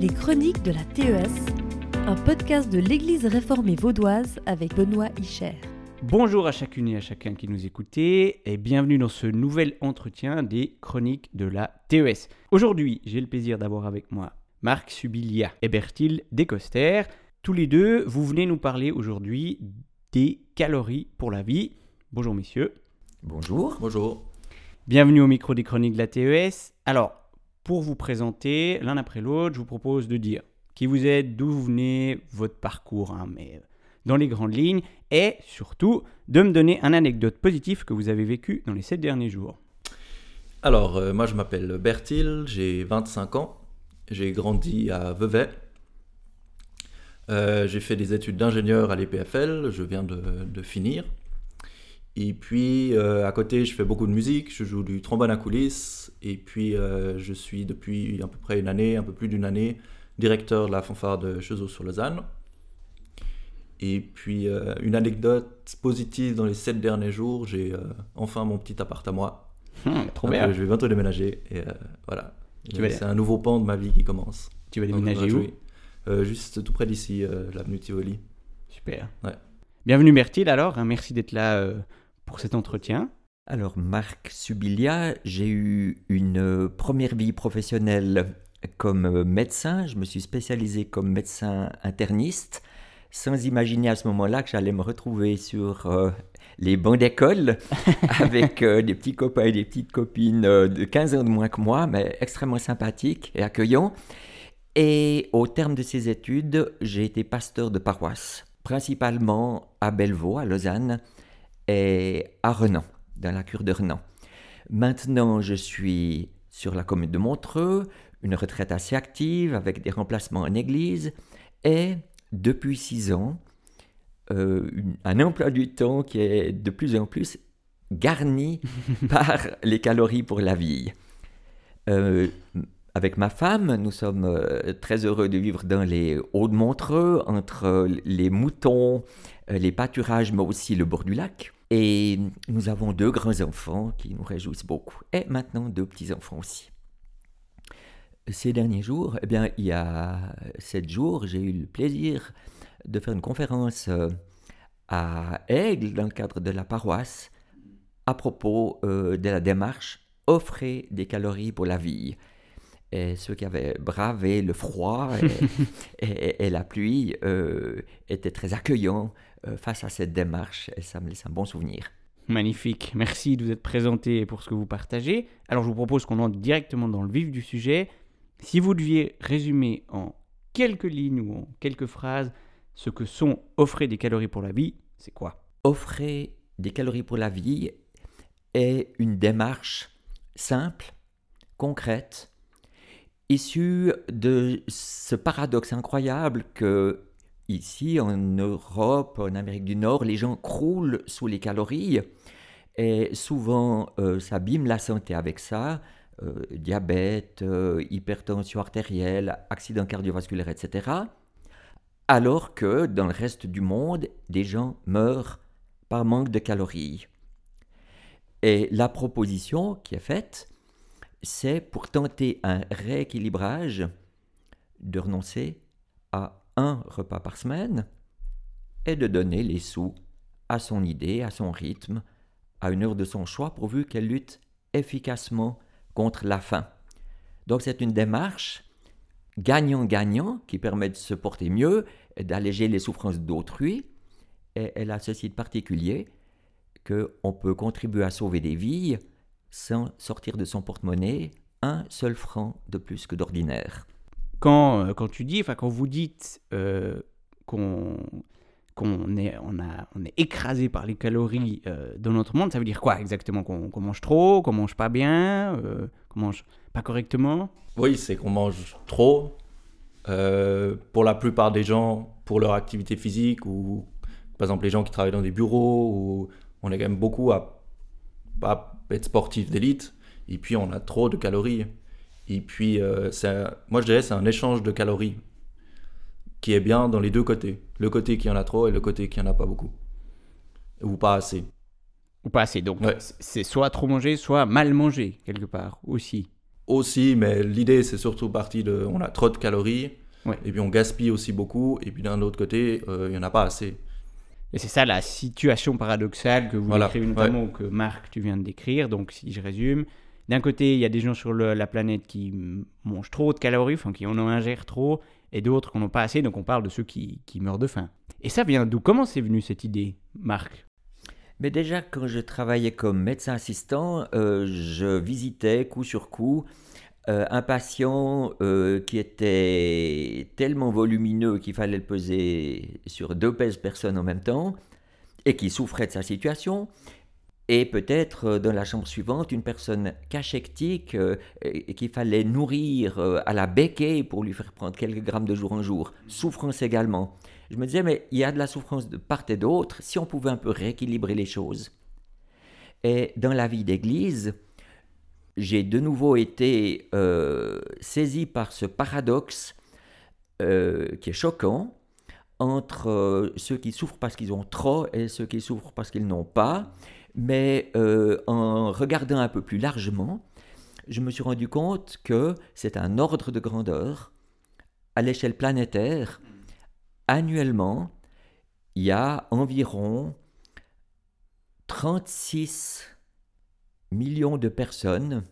Les Chroniques de la TES, un podcast de l'Église réformée vaudoise avec Benoît Icher. Bonjour à chacune et à chacun qui nous écoutez et bienvenue dans ce nouvel entretien des Chroniques de la TES. Aujourd'hui, j'ai le plaisir d'avoir avec moi Marc Subilia et Bertil Descoster. Tous les deux, vous venez nous parler aujourd'hui des calories pour la vie. Bonjour messieurs. Bonjour. Bonjour. Bienvenue au micro des Chroniques de la TES. Alors, pour vous présenter l'un après l'autre, je vous propose de dire qui vous êtes, d'où vous venez, votre parcours, mais dans les grandes lignes, et surtout de me donner un anecdote positive que vous avez vécu dans les sept derniers jours. Alors, euh, moi je m'appelle Bertil, j'ai 25 ans, j'ai grandi à Vevey. Euh, j'ai fait des études d'ingénieur à l'EPFL, je viens de finir. Et puis euh, à côté, je fais beaucoup de musique, je joue du trombone à coulisses, et puis euh, je suis depuis à peu près une année, un peu plus d'une année, directeur de la fanfare de Chezeaux sur Lausanne. Et puis euh, une anecdote positive dans les sept derniers jours, j'ai enfin mon petit appart à moi. Hum, trop Donc, bien. je vais bientôt déménager, et voilà. C'est un nouveau pan de ma vie qui commence. Tu vas Donc, déménager où réjouis. Euh, Juste tout près d'ici, l'avenue Tivoli. Super. Ouais. Bienvenue Bertil alors, hein, merci d'être là pour cet entretien. Alors, Marc Subilia, j'ai eu une euh, première vie professionnelle comme euh, médecin. Je me suis spécialisé comme médecin interniste, sans imaginer à ce moment-là que j'allais me retrouver sur euh, les bancs d'école avec euh, des petits copains et des petites copines euh, de 15 ans de moins que moi, mais extrêmement sympathiques et accueillants. Et au terme de ces études, j'ai été pasteur de paroisse, principalement à Bellevaux, à Lausanne, et à Renan, dans la cure de Renan. Maintenant, je suis sur la commune de Montreux, une retraite assez active avec des remplacements en église, et depuis six ans, euh, une- un emploi du temps qui est de plus en plus garni par les calories pour la vie. Euh, avec ma femme, nous sommes euh, très heureux de vivre dans les Hauts de Montreux, entre les moutons, les pâturages, mais aussi le bord du lac. Et nous avons deux grands-enfants qui nous réjouissent beaucoup. Et maintenant deux petits-enfants aussi. Ces derniers jours, eh bien, il y a sept jours, j'ai eu le plaisir de faire une conférence euh, à Aigle, dans le cadre de la paroisse, à propos euh, de la démarche Offrez des calories pour la vie. Et ceux qui avaient bravé le froid et, et- et la pluie euh, étaient très accueillants face à cette démarche et ça me laisse un bon souvenir. Magnifique, merci de vous être présenté et pour ce que vous partagez. Alors je vous propose qu'on entre directement dans le vif du sujet. Si vous deviez résumer en quelques lignes ou en quelques phrases ce que sont offrir des calories pour la vie, c'est quoi? Offrez des calories pour la vie est une démarche simple, concrète, issue de ce paradoxe incroyable que ici en Europe, en Amérique du Nord, les gens croulent sous les calories et souvent euh, s'abîment la santé avec ça. euh, diabète, euh, hypertension artérielle, accident cardiovasculaire, etc. Alors que dans le reste du monde, des gens meurent par manque de calories. Et la proposition qui est faite, c'est pour tenter un rééquilibrage de renoncer à un repas par semaine et de donner les sous à son idée, à son rythme, à une heure de son choix, pourvu qu'elle lutte efficacement contre la faim. Donc c'est une démarche gagnant-gagnant qui permet de se porter mieux, d'alléger les souffrances d'autrui, et elle a ceci de particulier qu'on peut contribuer à sauver des vies sans sortir de son porte-monnaie un seul franc de plus que d'ordinaire. Quand, euh, quand tu dis, enfin quand vous dites euh, qu'on qu'on est, on on est écrasé par les calories euh, dans notre monde, ça veut dire quoi exactement? Qu'on mange trop, qu'on mange pas bien, euh, qu'on mange pas correctement? Oui, c'est qu'on mange trop. Pour la plupart des gens, pour leur activité physique, ou par exemple les gens qui travaillent dans des bureaux, où on est quand même beaucoup à pas être sportif d'élite, et puis on a trop de calories. Et puis, euh, moi je dirais c'est un échange de calories qui est bien dans les deux côtés. Le côté qui en a trop et le côté qui en a pas beaucoup. Ou pas assez. Ou pas assez. Donc Ouais. c'est soit trop manger, soit mal manger quelque part aussi. Aussi, mais l'idée, c'est surtout partie de. On a trop de calories. Ouais. Et puis on gaspille aussi beaucoup. Et puis d'un autre côté, euh, il n'y en a pas assez. Et c'est ça la situation paradoxale que vous Voilà, décrivez notamment, ou que Marc, tu viens de décrire. Donc, si je résume, d'un côté, il y a des gens sur la planète qui mangent trop de calories, enfin, qui en ingèrent trop, et d'autres qui n'en ont pas assez. Donc, on parle de ceux qui, qui meurent de faim. Et ça vient d'où? Comment c'est venu cette idée, Marc? Mais déjà, quand je travaillais comme médecin assistant, euh, je visitais coup sur coup euh, un patient euh, qui était tellement volumineux qu'il fallait le peser sur deux pèses personnes en même temps et qui souffrait de sa situation. Et peut-être euh, dans la chambre suivante, une personne cachectique euh, qu'il fallait nourrir euh, à la béquille pour lui faire prendre quelques grammes de jour en jour. Souffrance également. Je me disais, mais il y a de la souffrance de part et d'autre, si on pouvait un peu rééquilibrer les choses. Et dans la vie d'église, j'ai de nouveau été euh, saisi par ce paradoxe qui est choquant entre ceux qui souffrent parce qu'ils ont trop et ceux qui souffrent parce qu'ils n'ont pas. Mais euh, en regardant un peu plus largement, je me suis rendu compte que c'est un ordre de grandeur à l'échelle planétaire. Annuellement, il y a environ 36 millions de personnes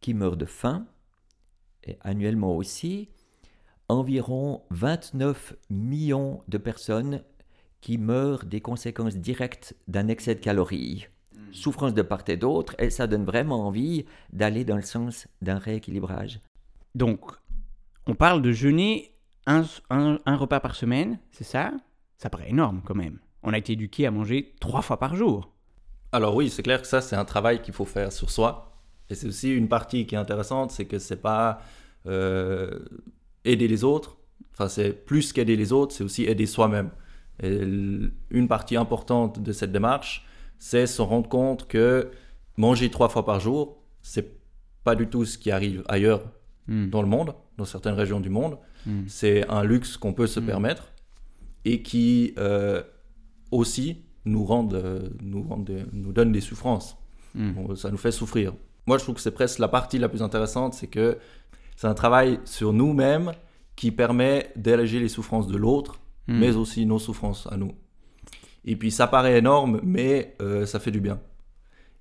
qui meurent de faim et annuellement aussi environ 29 millions de personnes qui meurent des conséquences directes d'un excès de calories. Souffrance de part et d'autre, et ça donne vraiment envie d'aller dans le sens d'un rééquilibrage. Donc, on parle de jeûner un, un- un repas par semaine, c'est ça? Ça paraît énorme quand même. On a été éduqué à manger trois fois par jour. Alors oui, c'est clair que ça, c'est un travail qu'il faut faire sur soi. Et c'est aussi une partie qui est intéressante, c'est que c'est pas euh, aider les autres. Enfin, c'est plus qu'aider les autres, c'est aussi aider soi-même. Et une partie importante de cette démarche, c'est se rendre compte que manger trois fois par jour, c'est pas du tout ce qui arrive ailleurs Hmm. dans le monde, dans certaines régions du monde. Hmm. C'est un luxe qu'on peut se Mm. permettre et qui euh, aussi nous, rendent, euh, nous, rendent des- nous donne des souffrances. Hmm. Ça nous fait souffrir. Moi, je trouve que c'est presque la partie la plus intéressante, c'est que c'est un travail sur nous-mêmes qui permet d'alléger les souffrances de l'autre, Hmm. mais aussi nos souffrances à nous. Et puis, ça paraît énorme, mais euh, ça fait du bien.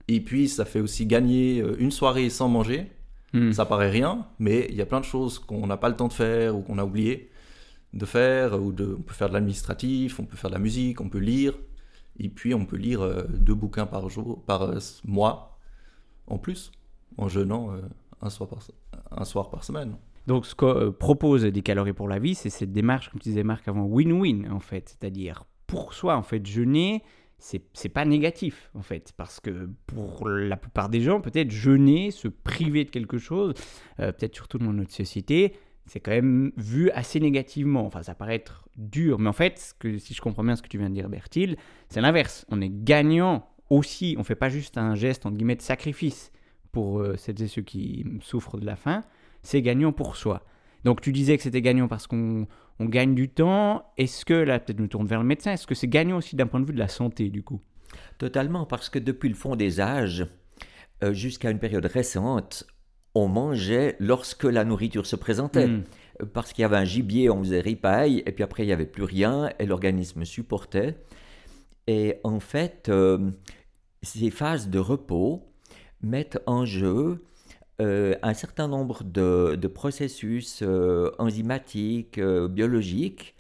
Et puis, ça fait aussi gagner euh, une soirée sans manger. Hmm. Ça paraît rien, mais il y a plein de choses qu'on n'a pas le temps de faire ou qu'on a oublié de faire. Ou de, on peut faire de l'administratif, on peut faire de la musique, on peut lire. Et puis on peut lire euh, deux bouquins par jour, par euh, mois, en plus, en jeûnant un, soir par, un soir par semaine. Donc, ce que euh, propose des calories pour la vie, c'est cette démarche, comme tu disais Marc avant, win-win en fait. C'est-à-dire, pour soi, en fait, jeûner, c'est pas négatif en fait. Parce que pour la plupart des gens, peut-être jeûner, se priver de quelque chose, euh, peut-être surtout dans notre société, c'est quand même vu assez négativement. Enfin, ça paraît être dur, mais en fait, si je comprends bien ce que tu viens de dire, Bertil, c'est l'inverse. On est gagnant aussi. On fait pas juste un geste entre guillemets de sacrifice pour euh, celles et ceux qui souffrent de la faim c'est gagnant pour soi. Donc tu disais que c'était gagnant parce qu'on on gagne du temps. Est-ce que, là peut-être me tourne vers le médecin, est-ce que c'est gagnant aussi d'un point de vue de la santé du coup? Totalement, parce que depuis le fond des âges, euh, jusqu'à une période récente, on mangeait lorsque la nourriture se présentait. Hmm. Euh, Parce qu'il y avait un gibier, on faisait ripaille, et puis après il n'y avait plus rien, et l'organisme supportait. Et en fait, euh, ces phases de repos mettent en jeu euh, un certain nombre de, de processus euh, enzymatiques, euh, biologiques,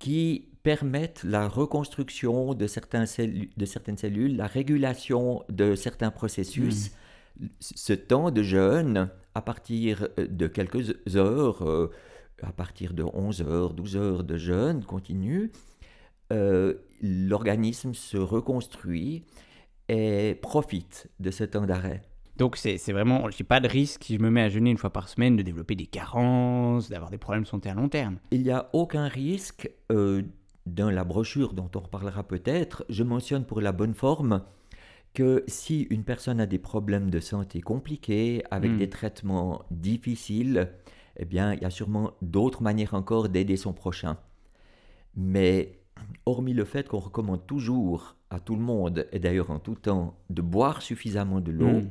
qui permettent la reconstruction de, certains de certaines cellules, la régulation de certains processus. Ce temps de jeûne, à partir de quelques heures, à partir de 11 heures, 12 heures de jeûne continu, l'organisme se reconstruit et profite de ce temps d'arrêt. Donc c'est vraiment, je n'ai pas de risque si je me mets à jeûner une fois par semaine de développer des carences, d'avoir des problèmes de santé à long terme. Il n'y a aucun risque. euh, dans la brochure dont on reparlera peut-être, je mentionne pour la bonne forme que si une personne a des problèmes de santé compliqués, avec Mm. des traitements difficiles, eh bien, il y a sûrement d'autres manières encore d'aider son prochain. Mais hormis le fait qu'on recommande toujours à tout le monde, et d'ailleurs en tout temps, de boire suffisamment de l'eau, Hmm.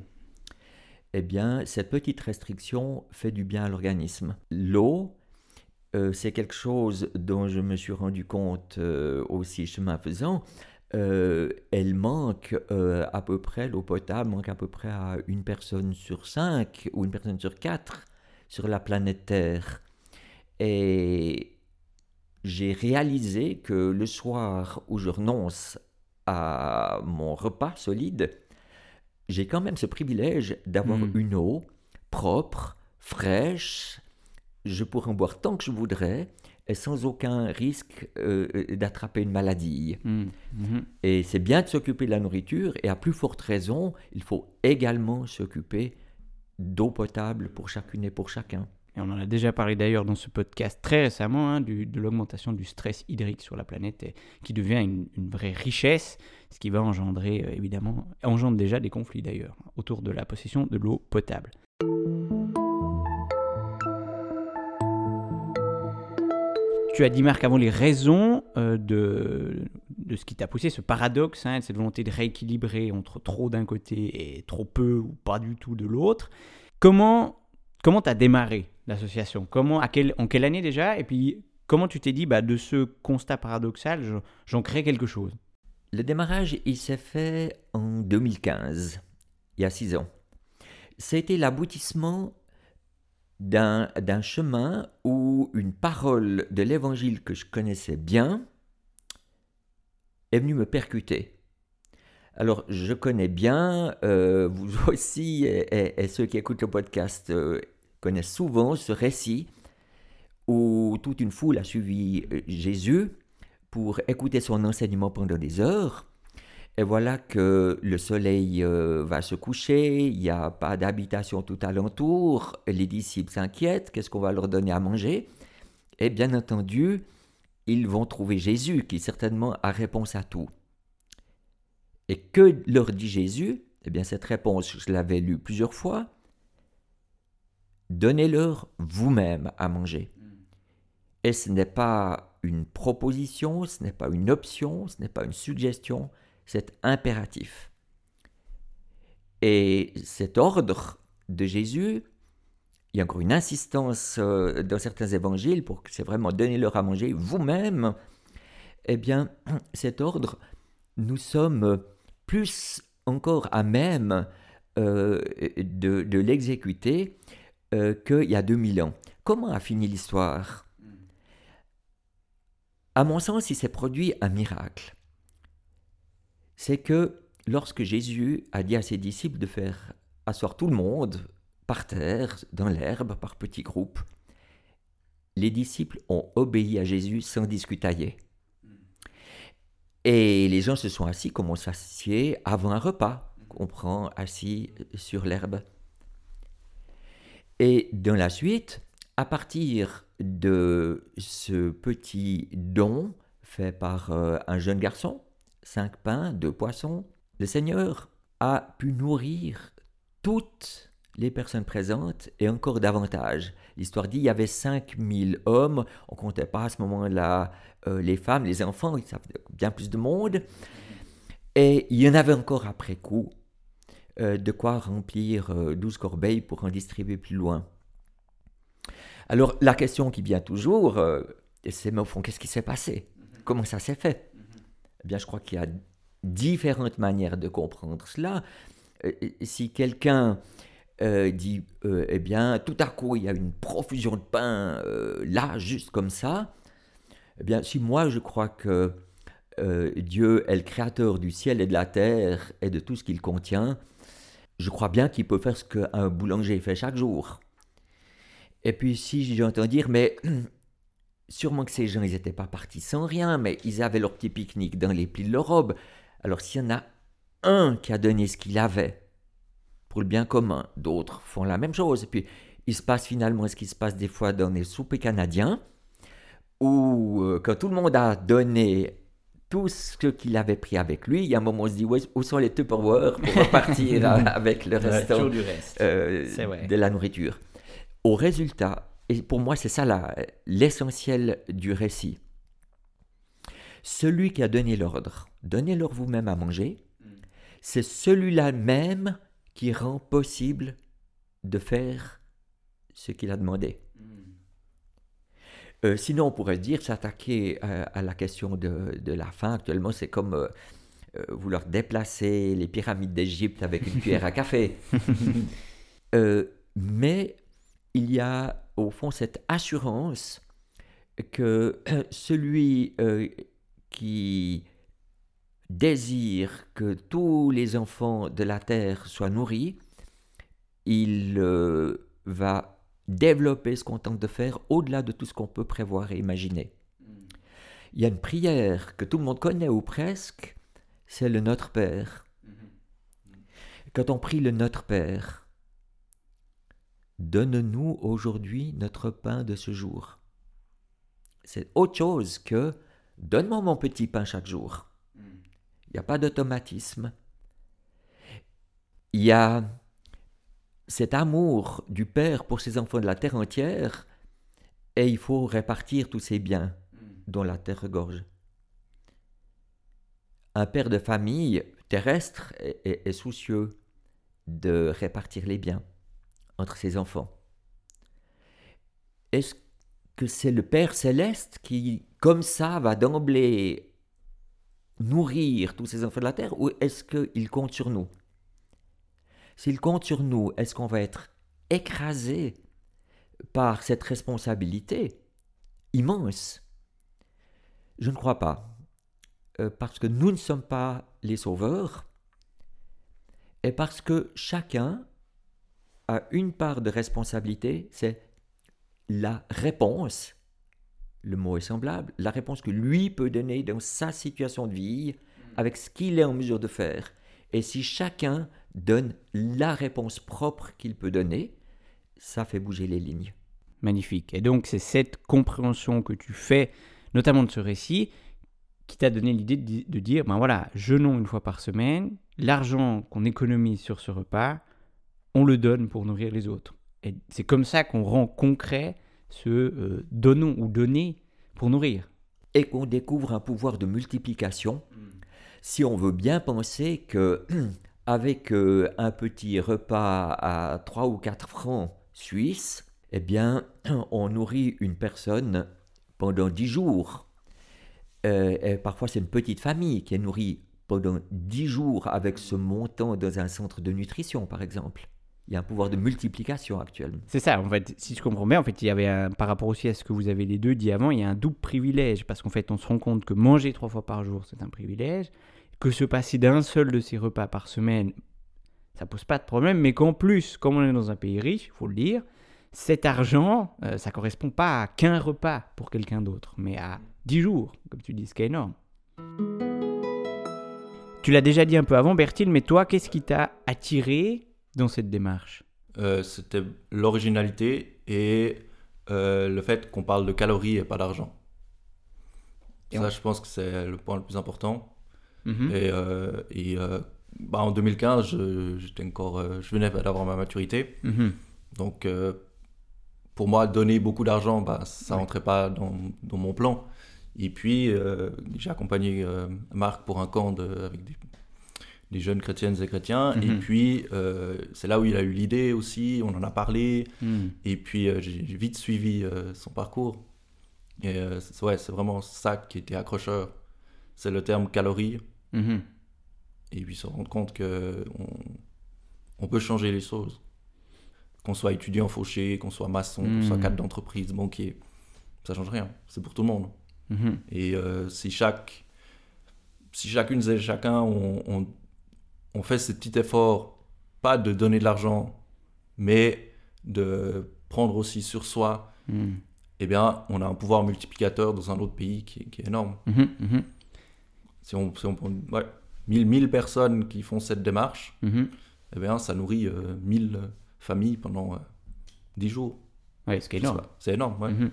Eh bien, cette petite restriction fait du bien à l'organisme. L'eau, euh, c'est quelque chose dont je me suis rendu compte euh, aussi chemin faisant. Euh, elle manque à peu près, l'eau potable manque à peu près à une personne sur cinq ou une personne sur quatre sur la planète Terre. Et j'ai réalisé que le soir où je renonce à mon repas solide, j'ai quand même ce privilège d'avoir Hmm. une eau propre, fraîche. Je pourrais en boire tant que je voudrais et sans aucun risque euh, euh, d'attraper une maladie. Mm, mhm. Et c'est bien de s'occuper de la nourriture et à plus forte raison, il faut également s'occuper d'eau potable pour chacune et pour chacun. Et on en a déjà parlé d'ailleurs dans ce podcast très récemment, hein, du- de l'augmentation du stress hydrique sur la planète, qui devient une, vraie richesse, ce qui va engendrer, euh, évidemment, engendre déjà des conflits d'ailleurs, autour de la possession de l'eau potable. Tu as dit, Marc, avant les raisons euh, de, de ce qui t'a poussé, ce paradoxe, hein, cette volonté de rééquilibrer entre trop d'un côté et trop peu ou pas du tout de l'autre. Comment comment tu as démarré l'association Comment, à quelle, En quelle année déjà Et puis, comment tu t'es dit, bah, de ce constat paradoxal, je- j'en crée quelque chose? Le démarrage, il s'est fait en 2015, il y a six ans. C'était l'aboutissement d'un chemin où une parole de l'évangile que je connaissais bien est venue me percuter. Alors, je connais bien, euh, vous aussi, et ceux qui écoutent le podcast euh, connaissent souvent ce récit où toute une foule a suivi euh, Jésus pour écouter son enseignement pendant des heures. Et voilà que le soleil euh, va se coucher, il n'y a pas d'habitation tout alentour, les disciples s'inquiètent, qu'est-ce qu'on va leur donner à manger? Et bien entendu, ils vont trouver Jésus qui certainement a réponse à tout. Et que leur dit Jésus? Eh bien cette réponse, je l'avais lue plusieurs fois. Donnez-leur vous-même à manger. Et ce n'est pas une proposition, ce n'est pas une option, ce n'est pas une suggestion, c'est impératif. Et cet ordre de Jésus, il y a encore une insistance euh, dans certains évangiles pour que c'est vraiment donnez-leur à manger vous-même. Eh bien, cet ordre, nous sommes plus encore à même euh, de, de l'exécuter euh, qu'il y a 2000 ans. Comment a fini l'histoire? À mon sens, il s'est produit un miracle. C'est que lorsque Jésus a dit à ses disciples de faire asseoir tout le monde par terre, dans l'herbe, par petits groupes, les disciples ont obéi à Jésus sans discutailler. Et les gens se sont assis comme on s'assied avant un repas, qu'on prend assis sur l'herbe. Et dans la suite, à partir de ce petit don fait par euh, un jeune garçon, cinq pains, deux poissons, le Seigneur a pu nourrir toutes les personnes présentes et encore davantage. L'histoire dit il y avait 5000 hommes, on ne comptait pas à ce moment-là euh, les femmes, les enfants, bien plus de monde. Et il y en avait encore après coup, euh, de quoi remplir euh, 12 corbeilles pour en distribuer plus loin. Alors la question qui vient toujours, euh, c'est mais au fond, qu'est-ce qui s'est passé? Comment ça s'est fait? Eh bien, je crois qu'il y a différentes manières de comprendre cela. Euh, si quelqu'un dit, eh bien, tout à coup, il y a une profusion de pain là, juste comme ça, eh bien, si moi je crois que Dieu est le créateur du ciel et de la terre et de tout ce qu'il contient, je crois bien qu'il peut faire ce qu'un boulanger fait chaque jour. Et puis si j'entends dire, mais sûrement que ces gens, ils n'étaient pas partis sans rien, mais ils avaient leur petit pique-nique dans les plis de leur robe. Alors s'il y en a un qui a donné ce qu'il avait pour le bien commun, d'autres font la même chose. Et puis il se passe finalement ce qui se passe des fois dans les soupers canadiens, où euh, quand tout le monde a donné tout ce qu'il avait pris avec lui, il y a un moment où on se dit, Ouais, où sont les Tupperware pour repartir avec le restant toujours du reste. euh, de la nourriture. Au résultat, et pour moi c'est ça l'essentiel du récit, celui qui a donné l'ordre, donnez-leur vous-même à manger, c'est celui-là même qui rend possible de faire ce qu'il a demandé. Euh, sinon, on pourrait dire, s'attaquer à, à la question de, de la faim actuellement, c'est comme euh, euh, vouloir déplacer les pyramides d'Égypte avec une cuillère à café. Euh, mais il y a au fond cette assurance que celui euh, qui désire que tous les enfants de la terre soient nourris, il euh, va développer ce qu'on tente de faire au-delà de tout ce qu'on peut prévoir et imaginer. Il y a une prière que tout le monde connaît ou presque, c'est le Notre Père. Quand on prie le Notre Père, Donne-nous aujourd'hui notre pain de ce jour. C'est autre chose que Donne-moi mon petit pain chaque jour. Il n'y a pas d'automatisme. Il y a cet amour du Père pour ses enfants de la terre entière et il faut répartir tous ces biens dont la terre regorge. Un père de famille terrestre est, est- est soucieux de répartir les biens entre ses enfants. Est-ce que c'est le Père céleste qui, comme ça, va d'emblée nourrir tous ces enfants de la terre ou est-ce qu'il compte sur nous? S'il compte sur nous, est-ce qu'on va être écrasé par cette responsabilité immense? Je ne crois pas. Euh, parce que nous ne sommes pas les sauveurs et parce que chacun a une part de responsabilité, c'est la réponse, le mot est semblable, la réponse que lui peut donner dans sa situation de vie avec ce qu'il est en mesure de faire. Et si chacun donne la réponse propre qu'il peut donner, ça fait bouger les lignes. Magnifique. Et donc, c'est cette compréhension que tu fais, notamment de ce récit, qui t'a donné l'idée de, di- de dire ben voilà, jeûnons une fois par semaine, l'argent qu'on économise sur ce repas, on le donne pour nourrir les autres. Et c'est comme ça qu'on rend concret ce euh, donnons ou donner pour nourrir. et qu'on découvre un pouvoir de multiplication si on veut bien penser que avec euh, un petit repas à 3 ou 4 francs suisses, eh bien, on nourrit une personne pendant 10 jours. Euh, et parfois, c'est une petite famille qui est nourrie pendant 10 jours avec ce montant dans un centre de nutrition, par exemple. Il y a un pouvoir de multiplication actuellement. C'est ça, en fait, si je comprends bien, en fait, il y avait un, par rapport aussi à ce que vous avez les deux dit avant, il y a un double privilège, parce qu'en fait, on se rend compte que manger trois fois par jour, c'est un privilège, que se passer d'un seul de ces repas par semaine, ça pose pas de problème, mais qu'en plus, comme on est dans un pays riche, il faut le dire, cet argent, euh, ça correspond pas à qu'un repas pour quelqu'un d'autre, mais à 10 jours, comme tu dis, ce qui est énorme. Tu l'as déjà dit un peu avant, Bertil, mais toi, qu'est-ce qui t'a attiré dans cette démarche? Euh, C'était l'originalité et euh, le fait qu'on parle de calories et pas d'argent. Ça, on- je pense que c'est le point le plus important. Mhm. Et, euh, et, euh, bah, en 2015, je, j'étais encore, euh, je venais d'avoir ma maturité. Mhm. Donc, pour moi, donner beaucoup d'argent, bah, ça Ouais. rentrait pas dans, dans mon plan. Et puis, j'ai accompagné Marc pour un camp de- avec des, des jeunes chrétiennes et chrétiens. Et Mhm. puis, euh, c'est là où il a eu l'idée aussi, on en a parlé. Et puis, euh, j'ai vite suivi euh, son parcours. Et ouais, c'est vraiment ça qui était accrocheur. C'est le terme calories. Mhm. Et puis se rendre compte que on, on peut changer les choses. Qu'on soit étudiant fauché, qu'on soit maçon, qu'on soit Mm. cadre d'entreprise, banquier, ça change rien. C'est pour tout le monde. Mhm. Et euh, si chaque, si chacune et chacun on, on, on fait ce petit effort, pas de donner de l'argent, mais de prendre aussi sur soi, Mhm. eh bien, on a un pouvoir multiplicateur dans un autre pays qui, est- qui est énorme. Mhm. Mhm. Si on, si on prend ouais, 1000, 1000 personnes qui font cette démarche, Mhm. eh bien, ça nourrit euh, 1000 familles pendant euh, 10 jours. Ouais, ce qui est Je sais énorme. C'est énorme, ouais. Mhm.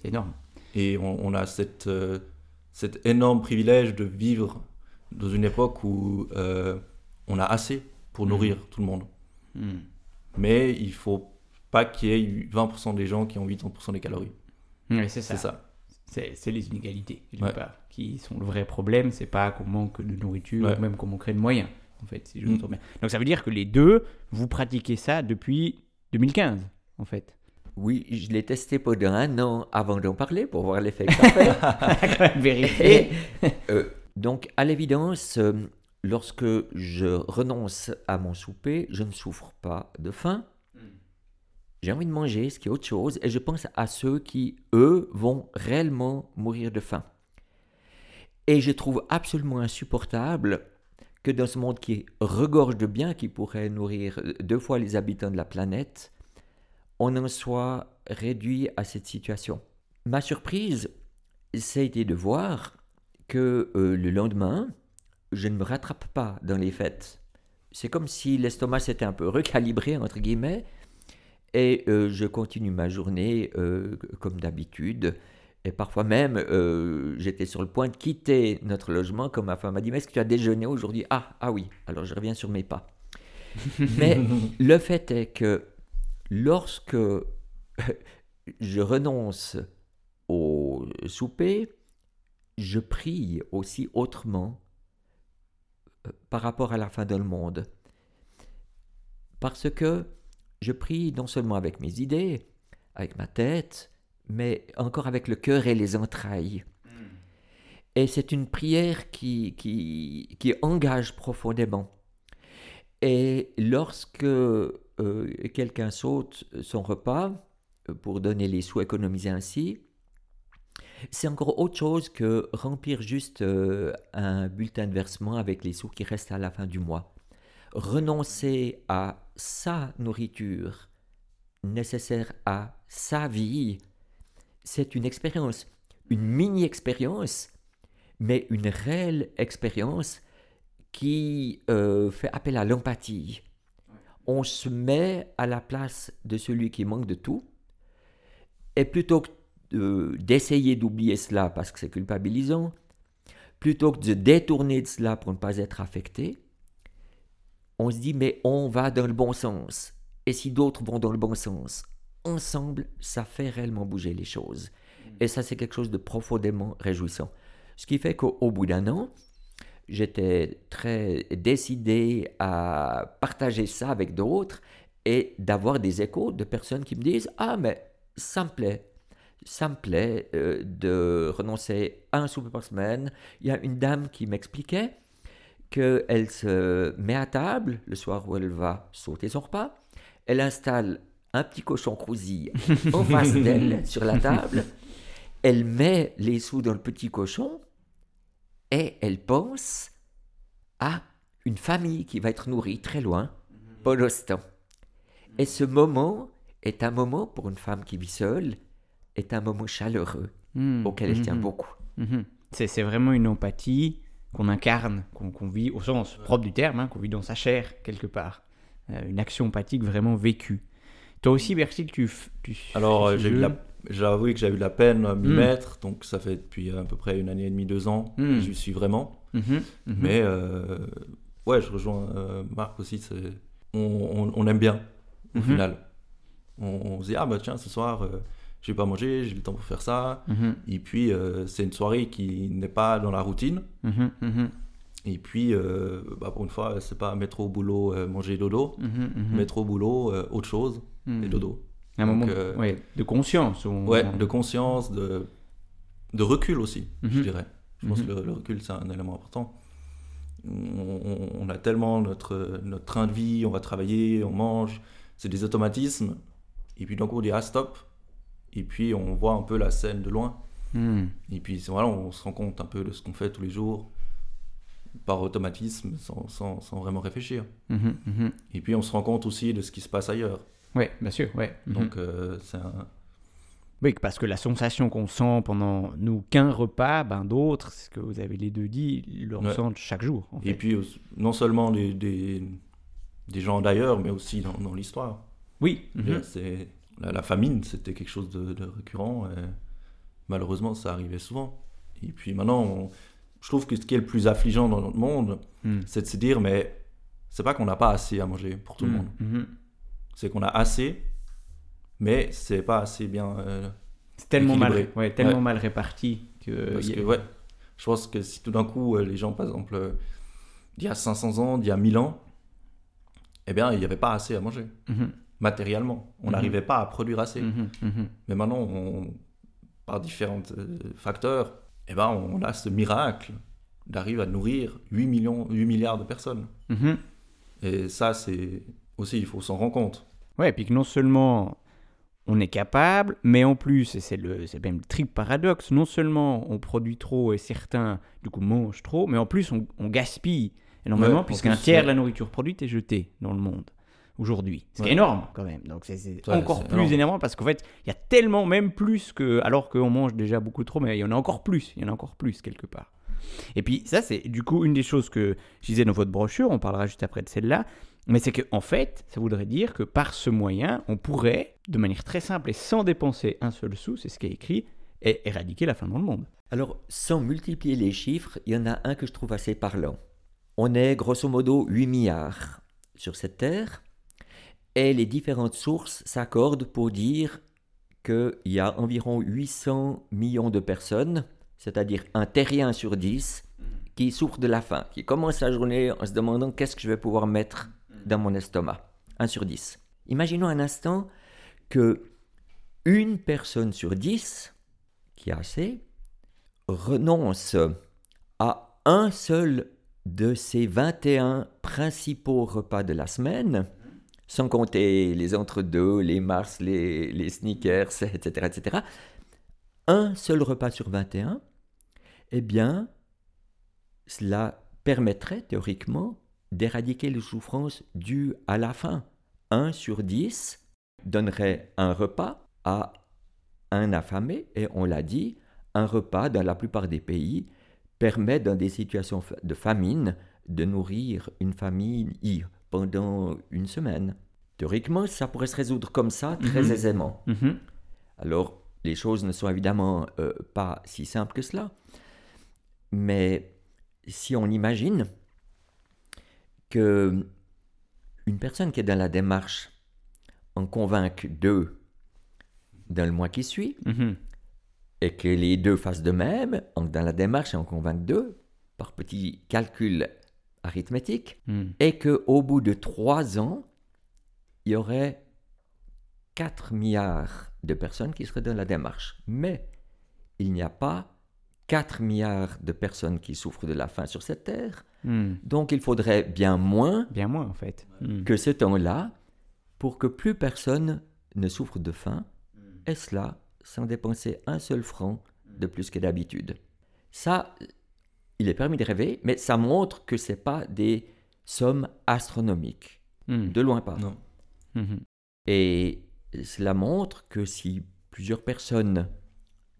C'est énorme. Et on, on a cette, euh, cet énorme privilège de vivre dans une époque où euh, on a assez pour Mhm. nourrir tout le monde. Mais il faut pas qu'il y ait 20% des gens qui ont 80% des calories. C'est ça. C'est ça. C'est les inégalités, quelque Ouais. part, qui sont le vrai problème. C'est pas qu'on manque de nourriture, Ouais. ou même qu'on manque de moyens, en fait, si je Mm. bien. Donc ça veut dire que les deux, vous pratiquez ça depuis 2015, en fait. Oui, je l'ai testé pendant un an avant d'en parler pour voir l'effet que ça fait. quand même vérifié. Euh, donc, à l'évidence, euh, lorsque je renonce à mon souper, je ne souffre pas de faim. J'ai envie de manger, ce qui est autre chose, et je pense à ceux qui, eux, vont réellement mourir de faim. Et je trouve absolument insupportable que dans ce monde qui regorge de biens qui pourrait nourrir deux fois les habitants de la planète, on en soit réduit à cette situation. Ma surprise, ça a été de voir que euh, le lendemain, je ne me rattrape pas dans les fêtes. C'est comme si l'estomac s'était un peu recalibré, entre guillemets, et euh, je continue ma journée euh, comme d'habitude. Et parfois même, euh, j'étais sur le point de quitter notre logement quand ma femme m'a dit Mais est-ce que tu as déjeuné aujourd'hui? Ah, ah oui, alors je reviens sur mes pas. Mais le fait est que lorsque je renonce au souper, je prie aussi autrement par rapport à la fin le monde. Parce que je prie non seulement avec mes idées, avec ma tête, mais encore avec le cœur et les entrailles. Et c'est une prière qui, qui, qui engage profondément. Et lorsque euh, quelqu'un saute son repas euh, pour donner les sous économisés ainsi, c'est encore autre chose que remplir juste euh, un bulletin de versement avec les sous qui restent à la fin du mois. Renoncer à sa nourriture nécessaire à sa vie, c'est une expérience, une mini-expérience, mais une réelle expérience qui euh, fait appel à l'empathie. On se met à la place de celui qui manque de tout, et plutôt que de- d'essayer d'oublier cela parce que c'est culpabilisant, plutôt que de détourner de cela pour ne pas être affecté, on se dit mais on va dans le bon sens. Et si d'autres vont dans le bon sens, ensemble, ça fait réellement bouger les choses. Et ça, c'est quelque chose de profondément réjouissant. Ce qui fait qu'au au bout d'un an, j'étais très décidé à partager ça avec d'autres et d'avoir des échos de personnes qui me disent Ah, mais ça me plaît. Ça me plaît euh, de renoncer à un souper par semaine. Il y a une dame qui m'expliquait qu'elle se met à table le soir où elle va sauter son repas. Elle installe un petit cochon crousille en face d'elle sur la table. Elle met les sous dans le petit cochon et elle pense à une famille qui va être nourrie très loin pendant ce temps. Et ce moment est un moment pour une femme qui vit seule, est un moment chaleureux Hmm, auquel elle tient mhm, beaucoup. C'est c'est vraiment une empathie qu'on incarne, qu'on vit au sens propre du terme, hein, qu'on vit dans sa chair quelque part. Euh, une action empathique vraiment vécue. Toi aussi, Bertil, tu. tu Alors, euh, j'ai eu la- j'ai avoué que j'ai eu de la peine à m'y Mm. mettre, donc ça fait depuis à peu près une année et demie, deux ans, Mm. que j'y suis vraiment. Mhm, mhm. Mais euh, ouais, je rejoins euh, Marc aussi, on- on aime bien au Mhm. final. On, on se dit, ah bah tiens, ce soir, je vais pas manger, j'ai le temps pour faire ça. Mhm, Et puis, euh, c'est une soirée qui n'est pas dans la routine. mhm, mhm, Et puis, euh, bah, pour une fois, c'est pas mettre au boulot, euh, manger dodo, mettre au boulot, euh, autre chose, et dodo. Un Donc, moment euh, ouais, de conscience. on- Ouais, de conscience, de, de recul aussi, je dirais. Je pense que le, le recul, c'est un élément important. On a tellement notre, notre train de vie, on va travailler, on mange, c'est des automatismes. Et puis d'un coup, on dit ah stop. Et puis on voit un peu la scène de loin. Mhm. Et puis voilà, on se rend compte un peu de ce qu'on fait tous les jours par automatisme, sans, sans- sans vraiment réfléchir. Mhm, mhm. Et puis on se rend compte aussi de ce qui se passe ailleurs. Ouais, bien sûr. Mhm. Donc euh, c'est un, Oui, parce que la sensation qu'on sent pendant nous qu'un repas, ben d'autres, ce que vous avez les deux dit, le Ouais. ressentent chaque jour. en Et puis, non seulement des, des, des gens d'ailleurs, mais aussi dans, dans l'histoire. oui, mhm. c'est- La, la famine, c'était quelque chose de, de récurrent. Et malheureusement, ça arrivait souvent. Et puis maintenant, on- je trouve que ce qui est le plus affligeant dans notre monde, Mhm. c'est de se dire, mais c'est pas qu'on n'a pas assez à manger pour tout le monde. Mhm. C'est qu'on a assez, mais c'est pas assez bien. euh, C'est tellement mal, ouais, tellement Ouais. mal réparti que. Parce a- que, ouais, je pense que si tout d'un coup, euh, les gens, par exemple, euh, d'il y a 500 ans, d'il y a 1000 ans, eh bien, il n'y avait pas assez à manger. Matériellement. On Mhm. n'arrivait pas à produire assez. Mhm, mhm. Mais maintenant, on- par différents euh, facteurs, eh ben, on a ce miracle d'arriver à nourrir 8, millions, 8 milliards de personnes. Et ça, c'est aussi, il faut s'en rendre compte. Ouais, et puis que non seulement on est capable, mais en plus, et c'est le, c'est même le triple paradoxe, non seulement on produit trop et certains, du coup, mangent trop, mais en plus on, on gaspille énormément, Ouais, puisqu'un tiers de la nourriture produite est jetée dans le monde aujourd'hui. Ce qui est Ouais. énorme quand même. Donc c'est, Ouais, encore plus énorme. énervant parce qu'en fait, il y a tellement, même plus que. Alors qu'on mange déjà beaucoup trop, mais il y en a encore plus. Il y en a encore plus quelque part. Et puis ça, c'est du coup une des choses que je disais dans votre brochure, on parlera juste après de celle-là, mais c'est qu'en en fait, ça voudrait dire que par ce moyen, on pourrait, de manière très simple et sans dépenser un seul sou, c'est ce qui est écrit, et éradiquer la faim dans le monde. Alors, sans multiplier les chiffres, il y en a un que je trouve assez parlant. On est grosso modo 8 milliards sur cette Terre, et les différentes sources s'accordent pour dire qu'il y a environ 800 millions de personnes, c'est-à-dire un terrien sur 10, qui souffrent de la faim, qui commencent la journée en se demandant qu'est-ce que je vais pouvoir mettre dans mon estomac. 1 sur 10. Imaginons un instant que une personne sur 10, qui a assez, renonce à un seul de ses 21 principaux repas de la semaine, sans compter les entre-deux, les Mars, les, les sneakers, etc., etc., un seul repas sur 21, eh bien, cela permettrait théoriquement d'éradiquer les souffrances dues à la faim. 1 sur 10 donnerait un repas à un affamé, et on l'a dit, un repas dans la plupart des pays permet dans des situations de famine de nourrir une famille pendant une semaine. Théoriquement, ça pourrait se résoudre comme ça très Mhm. aisément. Mhm. Alors, les choses ne sont évidemment euh, pas si simples que cela. Mais si on imagine que une personne qui est dans la démarche en convainc deux dans le mois qui suit, Mhm. et que les deux fassent de même, dans la démarche et en convainc deux, par petit calcul arithmétique, Mhm. et qu'au bout de trois ans, il y aurait 4 milliards de personnes qui seraient dans la démarche. Mais il n'y a pas 4 milliards de personnes qui souffrent de la faim sur cette terre, Mhm. donc il faudrait bien moins Bien moins en fait. Mhm. que ce temps-là pour que plus personne ne souffre de faim, et cela sans dépenser un seul franc de plus que d'habitude. Ça, il est permis de rêver, mais ça montre que ce n'est pas des sommes astronomiques. Mhm. De loin pas. Non. Mhm. Et cela montre que si plusieurs personnes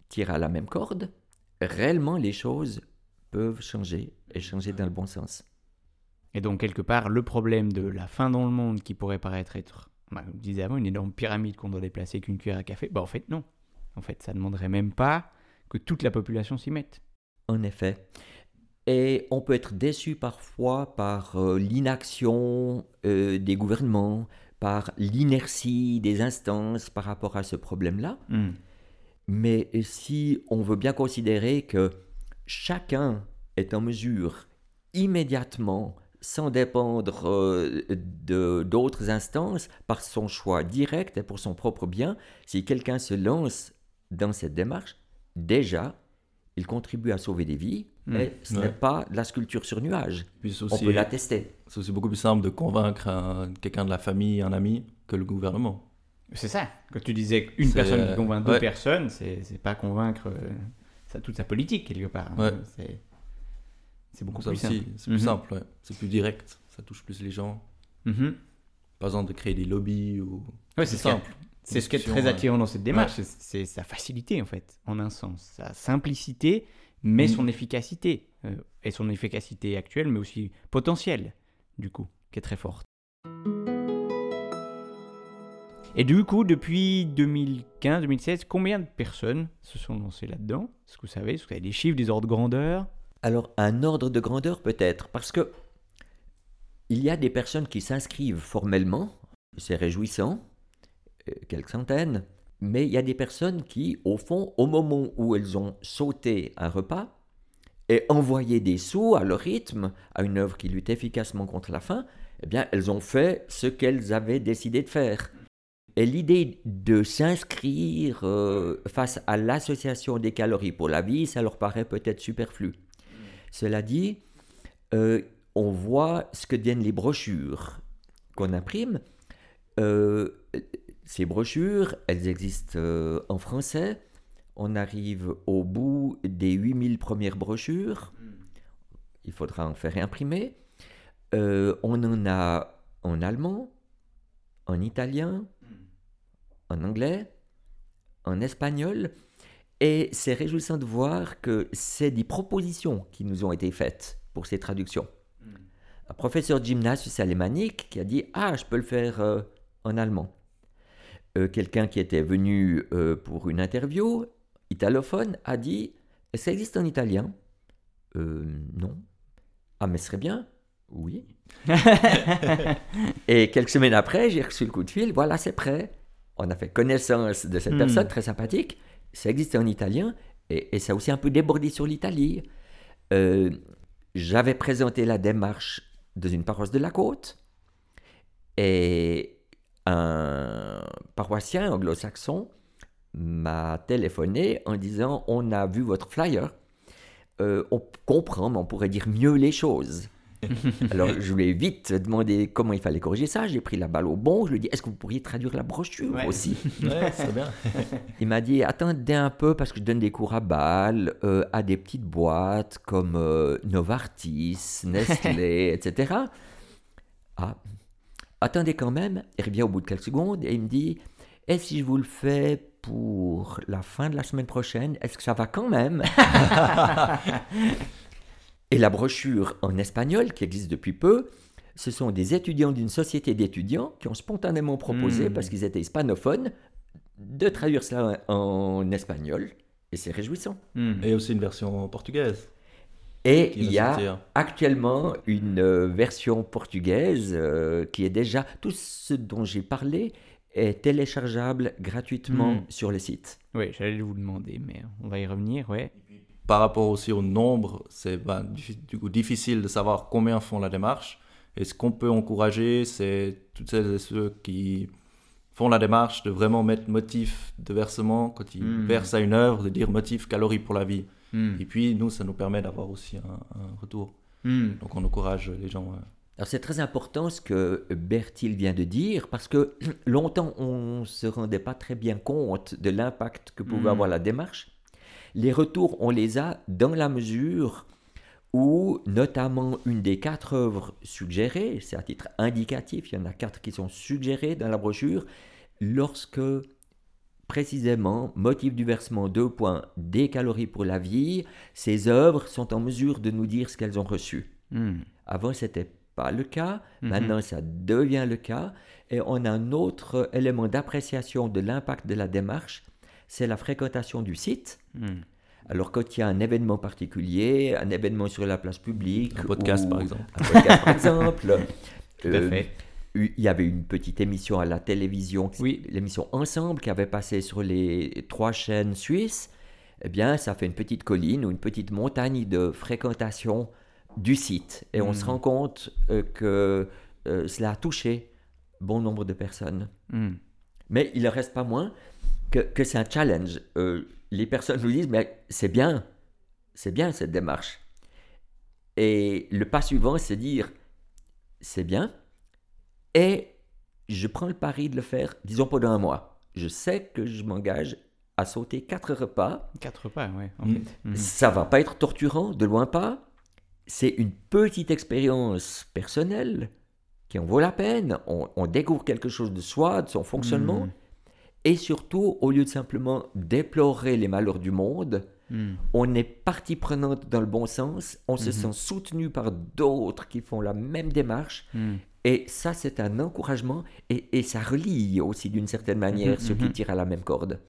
tirent à la même corde, réellement les choses peuvent changer et changer dans le bon sens. Et donc, quelque part, le problème de la faim dans le monde qui pourrait paraître être, bah, comme je disais avant, une énorme pyramide qu'on doit déplacer qu'une cuillère à café, bah en fait, non. En fait, ça ne demanderait même pas que toute la population s'y mette. En effet. Et on peut être déçu parfois par euh, l'inaction euh, des gouvernements, par l'inertie des instances par rapport à ce problème-là. Hmm. Mais si on veut bien considérer que chacun est en mesure immédiatement, sans dépendre euh, de d'autres instances, par son choix direct et pour son propre bien, si quelqu'un se lance dans cette démarche, déjà, il contribue à sauver des vies, Mm. et ce Ouais. n'est pas de la sculpture sur nuage. Puis c'est On aussi, peut l'attester. c'est aussi beaucoup plus simple de convaincre un- quelqu'un de la famille, un ami, que le gouvernement. C'est ça. Quand tu disais qu'une C'est, personne qui convainc deux ouais. personnes, c'est pas convaincre euh, ça, toute sa politique, quelque part. Ouais. C'est- beaucoup Ça plus aussi, simple. c'est plus Mhm. simple, ouais. c'est plus direct, ça touche plus les gens. Mhm. Pas besoin de créer des lobbies ou. Ouais, c'est simple. simple. C'est ce qui est très attirant dans cette démarche, c'est sa facilité en fait, en un sens. Sa simplicité, mais Mhm. son efficacité. euh, et son efficacité actuelle, mais aussi potentielle, du coup, qui est très forte. Et du coup, depuis 2015-2016, combien de personnes se sont lancées là-dedans? Est-ce que vous savez? Est-ce que vous avez des chiffres, des ordres de grandeur? Alors, un ordre de grandeur peut-être, parce que il y a des personnes qui s'inscrivent formellement, c'est réjouissant, euh, quelques centaines, mais il y a des personnes qui, au fond, au moment où elles ont sauté un repas et envoyé des sous à leur rythme à une œuvre qui lutte efficacement contre la faim, eh bien, elles ont fait ce qu'elles avaient décidé de faire. Et l'idée de s'inscrire euh, face à l'association des calories pour la vie, ça leur paraît peut-être superflu. Cela dit, euh, on voit ce que deviennent les brochures qu'on imprime. Euh, ces brochures, elles existent euh, en français. On arrive au bout des 8000 premières brochures. Il faudra en faire imprimer. Euh, on en a en allemand, en italien, en anglais, en espagnol. Et c'est réjouissant de voir que c'est des propositions qui nous ont été faites pour ces traductions. Un professeur de gymnase alémanique qui a dit Ah, je peux le faire euh, en allemand. Euh, Quelqu'un qui était venu euh, pour une interview, italophone, a dit Ça existe en italien? Euh, Non. Ah, mais ce serait bien Oui. Et quelques semaines après, j'ai reçu le coup de fil Voilà, c'est prêt. On a fait connaissance de cette Hmm. personne très sympathique. Ça existait en italien et, et ça a aussi un peu débordé sur l'Italie. J'avais présenté la démarche dans une paroisse de la côte et un paroissien anglo-saxon m'a téléphoné en disant on a vu votre flyer, Euh, on comprend mais on pourrait dire mieux les choses. Alors je lui ai vite demandé comment il fallait corriger ça, j'ai pris la balle au bon, je lui ai dit est-ce que vous pourriez traduire la brochure Ouais. aussi Ouais, bien. il m'a dit attendez un peu parce que je donne des cours à Bâle euh, à des petites boîtes comme euh, Novartis, Nestlé, etc. Ah, attendez quand même. Il revient au bout de quelques secondes et il me dit et si je vous le fais pour la fin de la semaine prochaine, est-ce que ça va quand même? Et la brochure en espagnol qui existe depuis peu, ce sont des étudiants d'une société d'étudiants qui ont spontanément proposé, Hmm. parce qu'ils étaient hispanophones, de traduire cela en espagnol. Et c'est réjouissant. Hmm. Et aussi une version portugaise. Et il y a sortir. actuellement une euh, version portugaise euh, qui est déjà... Tout ce dont j'ai parlé est téléchargeable gratuitement Hmm. sur le site. Oui, j'allais vous demander, mais on va y revenir, ouais. Par rapport aussi au nombre, c'est ben, du coup difficile de savoir combien font la démarche. Et ce qu'on peut encourager, c'est toutes celles et ceux qui font la démarche de vraiment mettre motif de versement quand ils Hmm. versent à une œuvre, de dire motif calories pour la vie? Hmm. Et puis nous, ça nous permet d'avoir aussi un, un retour. Hmm. Donc on encourage les gens. euh, Alors c'est très important ce que Bertil vient de dire parce que longtemps on ne se rendait pas très bien compte de l'impact que pouvait Mm. avoir la démarche. Les retours, on les a dans la mesure où notamment une des quatre œuvres suggérées, c'est à titre indicatif, il y en a quatre qui sont suggérées dans la brochure, lorsque précisément, motif du versement 2 points, des calories pour la vie, ces œuvres sont en mesure de nous dire ce qu'elles ont reçu. Hmm. Avant, c'était pas le cas. Mhm. Maintenant, ça devient le cas. Et on a un autre élément d'appréciation de l'impact de la démarche, c'est la fréquentation du site. Hmm. Alors, quand il y a un événement particulier, un événement sur la place publique, Un podcast, ou par exemple. un podcast, par exemple, euh. Il y avait une petite émission à la télévision, Oui. l'émission Ensemble, qui avait passé sur les trois chaînes suisses. Eh bien, ça fait une petite colline ou une petite montagne de fréquentation du site. Et on se rend compte euh, que euh, cela a touché bon nombre de personnes. Hmm. Mais il ne reste pas moins que, que c'est un challenge. Euh, les personnes nous disent, mais c'est bien, c'est bien cette démarche. Et le pas suivant, c'est dire, c'est bien, et je prends le pari de le faire, disons, pendant un mois. Je sais que je m'engage à sauter quatre repas. Quatre pas, ouais. En Hmm. fait. Hmm. Ça va pas être torturant, de loin pas. C'est une petite expérience personnelle qui en vaut la peine. On, on découvre quelque chose de soi, de son fonctionnement. Hmm. Et surtout, au lieu de simplement déplorer les malheurs du monde, Hmm. on est partie prenante dans le bon sens, on se Mhm. sent soutenu par d'autres qui font la même démarche. Hmm. Et ça, c'est un encouragement et, et ça relie aussi d'une certaine manière Mhm, ceux qui mhm. tirent à la même corde.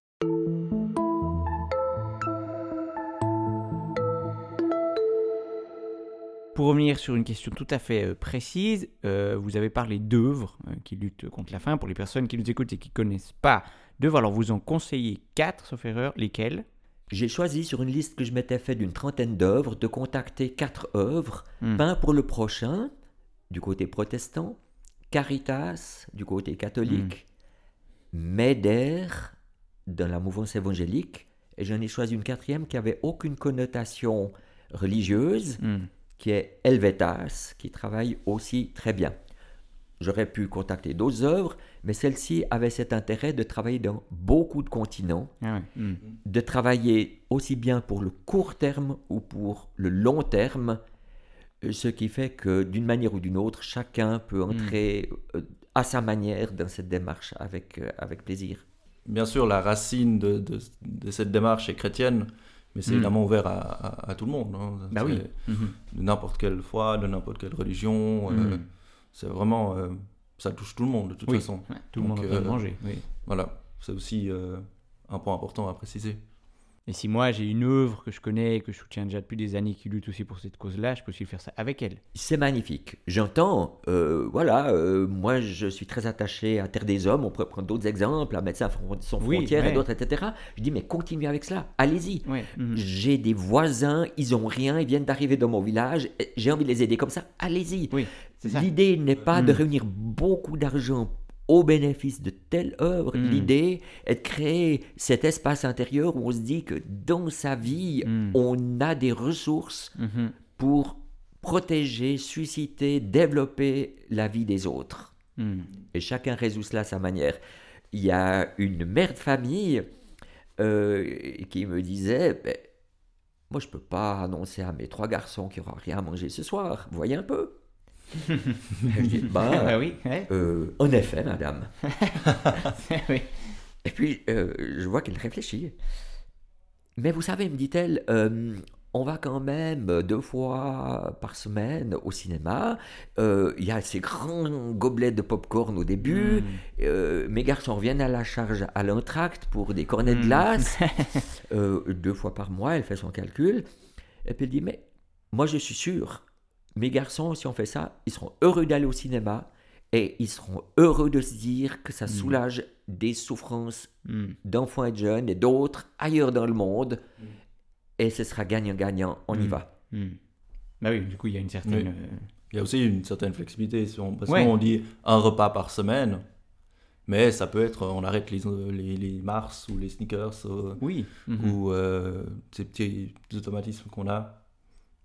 Pour revenir sur une question tout à fait euh, précise, euh, vous avez parlé d'œuvres euh, qui luttent contre la faim. Pour les personnes qui nous écoutent et qui ne connaissent pas d'œuvres, alors vous en conseillez quatre, sauf erreur, lesquelles? J'ai choisi sur une liste que je m'étais fait d'une trentaine d'œuvres de contacter quatre œuvres, Hmm. Pain pour le prochain, du côté protestant, Caritas, du côté catholique, m'aidèrent dans la mouvance évangélique. Et j'en ai choisi une quatrième qui avait aucune connotation religieuse, Hmm. qui est Helvetas, qui travaille aussi très bien. J'aurais pu contacter d'autres œuvres, mais celle-ci avait cet intérêt de travailler dans beaucoup de continents, Ah. Hmm. de travailler aussi bien pour le court terme ou pour le long terme, euh, ce qui fait que d'une manière ou d'une autre, chacun peut entrer euh, à sa manière dans cette démarche avec, euh, avec plaisir. Bien sûr, la racine de, de- de cette démarche est chrétienne, mais c'est Mm. évidemment ouvert à, à- à tout le monde. hein. Bah oui. De n'importe quelle foi, de n'importe quelle religion. euh. C'est vraiment. euh, ça touche tout le monde, de toute Oui. façon. Ouais, tout le monde euh, manger. oui. Voilà, c'est aussi euh, un point important à préciser. Et si moi j'ai une œuvre que je connais et que je soutiens déjà depuis des années qui lutte aussi pour cette cause-là, je peux aussi le faire ça avec elle. C'est magnifique. J'entends, euh, voilà, euh, moi je suis très attaché à Terre des Hommes, on pourrait prendre d'autres exemples, à Médecins sans Oui, frontières et ouais. d'autres, etc. Je dis, mais continuez avec cela, allez-y. Ouais. mhm. J'ai des voisins, ils ont rien, ils viennent d'arriver dans mon village, et j'ai envie de les aider comme ça, allez-y. Oui. L'idée n'est pas de Mm. réunir beaucoup d'argent au bénéfice de telle œuvre. Mm. L'idée est de créer cet espace intérieur où on se dit que dans sa vie, Mm. on a des ressources Mhm. pour protéger, susciter, développer la vie des autres. Et chacun résout cela à sa manière. Il y a une mère de famille euh, qui me disait, Ben, moi je peux pas annoncer à mes trois garçons qu'il n'y aura rien à manger ce soir. Vous voyez un peu Je dis, Ah bah, bah oui, ouais. euh, en effet, madame. oui. Et puis, euh, je vois qu'elle réfléchit. Mais vous savez, me dit-elle, euh, on va quand même deux fois par semaine au cinéma. Euh, Il y a ces grands gobelets de pop-corn au début. Mm. Euh, mes garçons reviennent à la charge à l'entracte pour des cornets de Mm. glace. Euh, deux fois par mois, elle fait son calcul. Et puis elle dit, mais moi je suis sûr, mes garçons, si on fait ça, ils seront heureux d'aller au cinéma et ils seront heureux de se dire que ça Mm. soulage des souffrances Mm. d'enfants et de jeunes et d'autres ailleurs dans le monde. Et ce sera gagnant-gagnant, on y Mm. va. Mm. Bah oui, du coup, il y a une certaine. Oui. euh, Il y a aussi une certaine flexibilité. si on- Parce Ouais. qu'on dit un repas par semaine, mais ça peut être on arrête les, les, les Mars ou les sneakers euh, Oui. Mhm. ou euh, ces petits automatismes qu'on a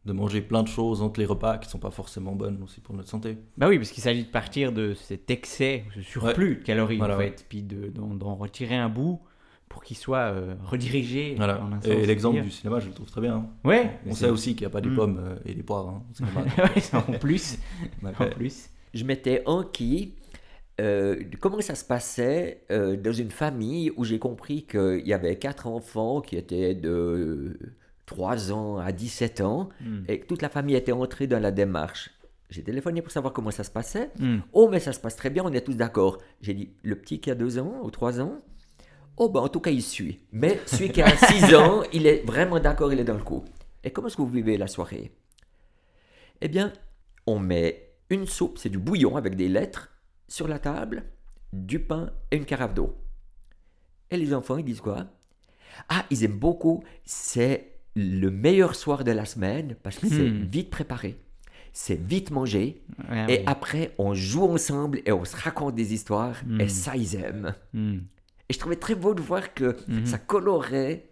de manger plein de choses entre les repas qui sont pas forcément bonnes aussi pour notre santé. Bah oui, parce qu'il s'agit de partir de cet excès, ce surplus de calories Voilà, en fait, puis de- d'en retirer un bout pour qu'il soit euh, redirigé. Voilà. en un sens, Et l'exemple du cinéma, je le trouve très bien. Ouais. On sait aussi qu'il n'y a pas des Mm. pommes euh, et des poires hein, en plus. En plus. je m'étais enquis euh, de comment ça se passait euh, dans une famille où j'ai compris qu'il y avait quatre enfants qui étaient de 3 ans à 17 ans Mm. et toute la famille était entrée dans la démarche. J'ai téléphoné pour savoir comment ça se passait. Mm. Oh, mais ça se passe très bien, on est tous d'accord. J'ai dit, le petit qui a 2 ans ou 3 ans? Oh, ben en tout cas, il suit. Mais celui qui a 6 ans, il est vraiment d'accord, il est dans le coup. Et comment est-ce que vous vivez la soirée? Eh bien, on met une soupe, c'est du bouillon avec des lettres, sur la table, du pain et une carafe d'eau. Et les enfants, ils disent quoi? Ah, ils aiment beaucoup, c'est le meilleur soir de la semaine parce que c'est Hmm. vite préparé, c'est vite mangé, Ouais, et oui. après, on joue ensemble et on se raconte des histoires, et ça, ils aiment. Mm. Et je trouvais très beau de voir que ça colorait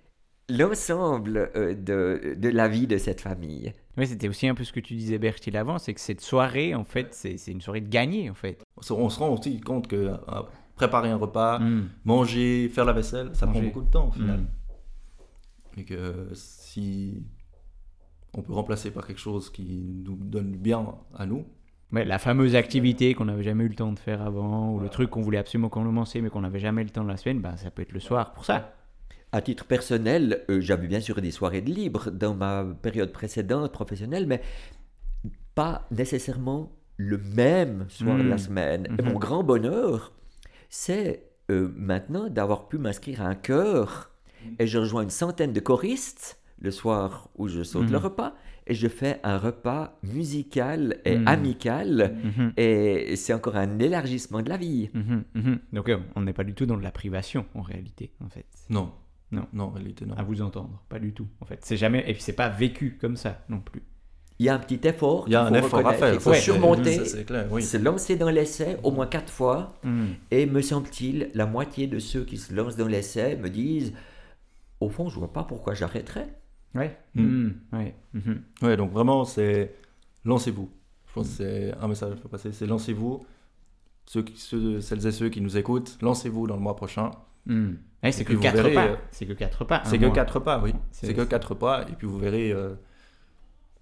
l'ensemble euh, de, de la vie de cette famille. Ouais, c'était aussi un peu ce que tu disais Bertil avant, c'est que cette soirée, en fait, c'est c'est une soirée de gagner, en fait. On se- on se rend aussi compte que euh, préparer un repas, Mm. manger, faire la vaisselle, ça prend beaucoup de temps au final. Et que si on peut remplacer par quelque chose qui nous donne du bien à nous, Ouais, la fameuse activité qu'on n'avait jamais eu le temps de faire avant, ou le truc qu'on voulait absolument commencer, mais qu'on n'avait jamais le temps de la semaine, bah, ça peut être le soir pour ça. À titre personnel, euh, j'avais bien sûr des soirées de libre dans ma période précédente professionnelle, mais pas nécessairement le même soir de la Mm. semaine. Et Mhm. mon grand bonheur, c'est euh, maintenant d'avoir pu m'inscrire à un chœur et je rejoins une centaine de choristes le soir où je saute Mhm. le repas et je fais un repas musical et Mhm. amical Mhm. et c'est encore un élargissement de la vie. Mhm, mhm. Donc euh, on n'est pas du tout dans de la privation en réalité, en fait. non. Non. Non, en réalité, non. À vous entendre, pas du tout, en fait. C'est jamais et puis c'est pas vécu comme ça non plus. il y a un petit effort. Il y a qu'il un faut effort à faire. Il faut surmonter, oui. se lancer dans l'essai au moins quatre fois. Et me semble-t-il, la moitié de ceux qui se lancent dans l'essai me disent Au fond, je vois pas pourquoi j'arrêterais. Ouais. Mm. Hmm. Ouais. Mhm. Ouais, donc vraiment, c'est lancez-vous. Je pense que c'est un message qu'il faut passer, c'est lancez-vous. Ceux, qui- ceux- celles et ceux qui nous écoutent, lancez-vous dans le mois prochain. Hmm. Ouais, c'est que puis vous quatre verrez, pas. euh, C'est que quatre pas. C'est que mois. quatre pas, oui. C'est- C'est que quatre pas, et puis vous verrez, euh,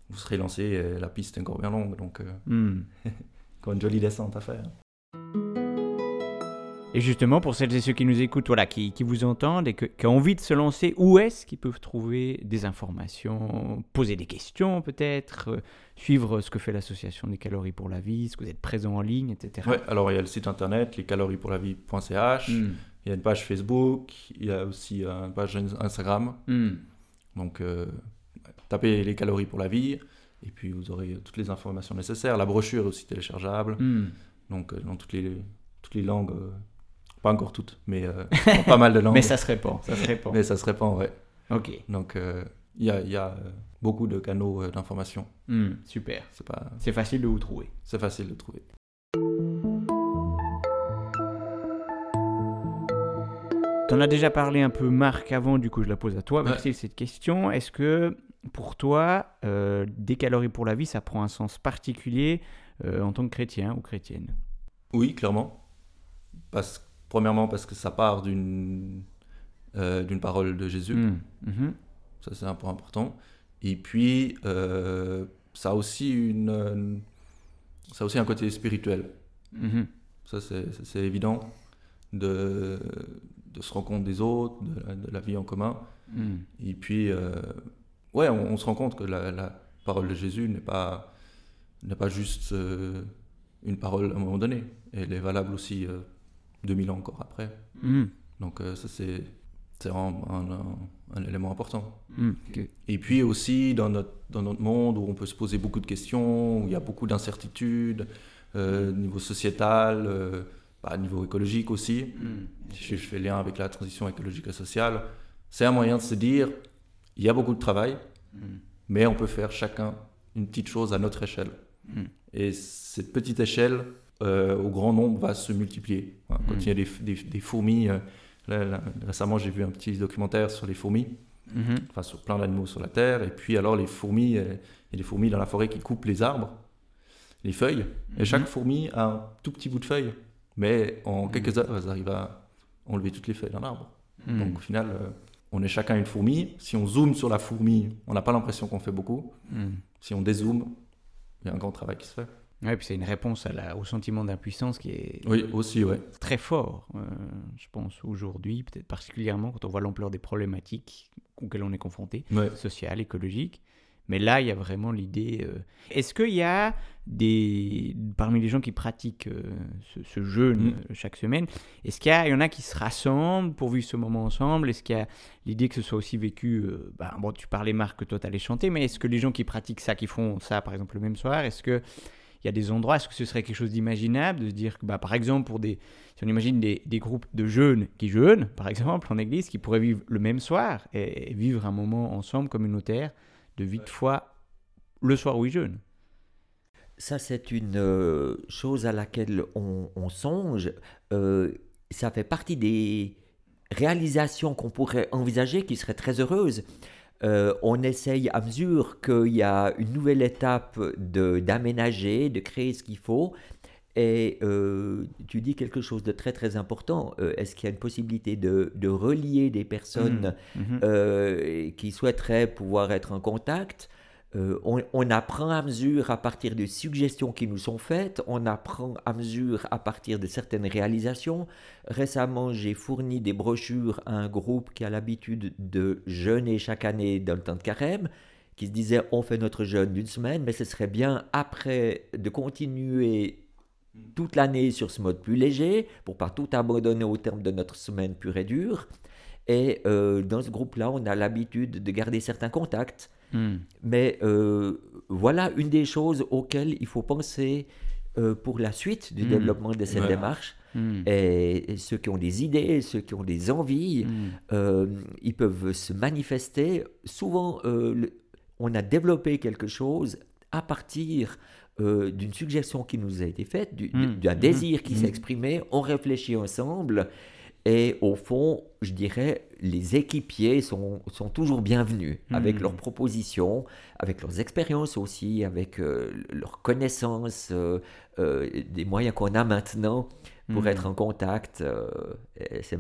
vous serez lancé, et la piste est encore bien longue, donc euh, Hmm. encore une jolie descente à faire. Et justement, pour celles et ceux qui nous écoutent, voilà, qui, qui vous entendent et que- qui ont envie de se lancer, où est-ce qu'ils peuvent trouver des informations, poser des questions peut-être, euh, suivre ce que fait l'association des calories pour la vie, ce que vous êtes présent en ligne, etc. Ouais, alors il y a le site internet, lescaloriespourlavie.ch, Hmm. il y a une page Facebook, il y a aussi euh, une page Instagram. Hmm. Donc, euh, tapez les calories pour la vie, et puis vous aurez toutes les informations nécessaires. La brochure est aussi téléchargeable, Hmm. donc dans toutes les, toutes les langues, euh, pas encore toutes, mais euh, pas mal de langues. Mais ça se répand, ça se répand. Mais ça se répand, ouais. Ok, Donc, euh, il y a, il y a, euh, beaucoup de canaux euh, d'information. Hmm, super. C'est pas, facile de vous trouver. c'est facile de trouver. T'en as déjà parlé un peu, Marc, avant, du coup, je la pose à toi. Ouais. Merci de cette question. Est-ce que, pour toi, euh, des calories pour la vie, ça prend un sens particulier euh, en tant que chrétien ou chrétienne? Oui, clairement. Parce, premièrement, parce que ça part d'une euh, d'une parole de Jésus. Hmm, mhm, Ça, c'est un point important. Et puis, euh, ça, a aussi une, ça a aussi un côté spirituel. mhm. Ça, c'est évident de, de se rendre compte des autres, de la, de la vie en commun. Hmm. Et puis, euh, ouais, on, on se rend compte que la, la parole de Jésus n'est pas, pas juste une parole à un moment donné. Elle est valable aussi 2000 ans encore après. Hmm, Donc, euh, ça, c'est vraiment un, un- un élément important. hmm. Et puis aussi dans notre, dans notre monde où on peut se poser beaucoup de questions, où il y a beaucoup d'incertitudes, euh, niveau sociétal, euh, bah, niveau écologique aussi. Hmm, Si je fais lien avec la transition écologique et sociale, c'est un moyen de se dire, il y a beaucoup de travail, mais on peut faire chacun une petite chose à notre échelle. Et cette petite échelle, euh, au grand nombre, va se multiplier. Voilà, Quand Mm. il y a des, des- des fourmis, euh, là, là, récemment j'ai vu un petit documentaire sur les fourmis, mhm. enfin sur plein d'animaux sur la Terre, et puis alors les fourmis, euh, il y a des fourmis dans la forêt qui coupent les arbres, les feuilles, et Mhm. chaque fourmi a un tout petit bout de feuille, mais en quelques heures, elles arrivent à enlever toutes les feuilles d'un arbre. Hmm. Donc au final, euh, on est chacun une fourmi. Si on zoome sur la fourmi, on n'a pas l'impression qu'on fait beaucoup. Hmm. Si on dézoome, il y a un grand travail qui se fait. Ouais, puis c'est une réponse à la- au sentiment d'impuissance qui est Oui, aussi, ouais. très fort, euh, je pense, aujourd'hui, peut-être particulièrement quand on voit l'ampleur des problématiques auxquelles on est confronté, ouais. sociales, écologiques. Mais là, il y a vraiment l'idée. euh, Est-ce qu'il y a des. Parmi les gens qui pratiquent euh, ce, ce jeûne Mm. chaque semaine, est-ce qu'il y en a qui se rassemblent pour vivre ce moment ensemble? Est-ce qu'il y a l'idée que ce soit aussi vécu. euh, bah, bon, tu parlais, Marc, que toi, tu allais chanter, mais est-ce que les gens qui pratiquent ça, qui font ça, par exemple, le même soir, est-ce que. Il y a des endroits, est-ce que ce serait quelque chose d'imaginable de se dire que, bah, par exemple, pour des, si on imagine des, des groupes de jeunes qui jeûnent, par exemple, en église, qui pourraient vivre le même soir et, et vivre un moment ensemble communautaire de vie de foi le soir où ils jeûnent? Ça, c'est une euh, chose à laquelle on, on songe. Euh, ça fait partie des réalisations qu'on pourrait envisager qui seraient très heureuses. Euh, on essaye à mesure qu'il y a une nouvelle étape de- d'aménager, de, créer ce qu'il faut. Et euh, tu dis quelque chose de très très important. Euh, Est-ce qu'il y a une possibilité de, de relier des personnes Mhm. euh, qui souhaiteraient pouvoir être en contact? Euh, on, apprend à mesure à partir de suggestions qui nous sont faites, on apprend à mesure à partir de certaines réalisations. Récemment, j'ai fourni des brochures à un groupe qui a l'habitude de jeûner chaque année dans le temps de carême, qui se disait on fait notre jeûne d'une semaine, mais ce serait bien après de continuer toute l'année sur ce mode plus léger, pour pas tout abandonner au terme de notre semaine pure et dure. Et euh, dans ce groupe-là, on a l'habitude de garder certains contacts. Hmm. Mais euh, voilà une des choses auxquelles il faut penser euh, pour la suite du Mm. développement de cette démarche. Hmm. Et, et ceux qui ont des idées, ceux qui ont des envies, Hmm. euh, ils peuvent se manifester. Souvent, le- on a développé quelque chose à partir euh, d'une suggestion qui nous a été faite, du- d'un désir qui s'est exprimé, on réfléchit ensemble. Et au fond, je dirais, les équipiers sont, sont toujours bienvenus avec Mm. leurs propositions, avec leurs expériences aussi, avec euh, leurs connaissances, euh, euh, des moyens qu'on a maintenant pour Mm. être en contact. euh, et c'est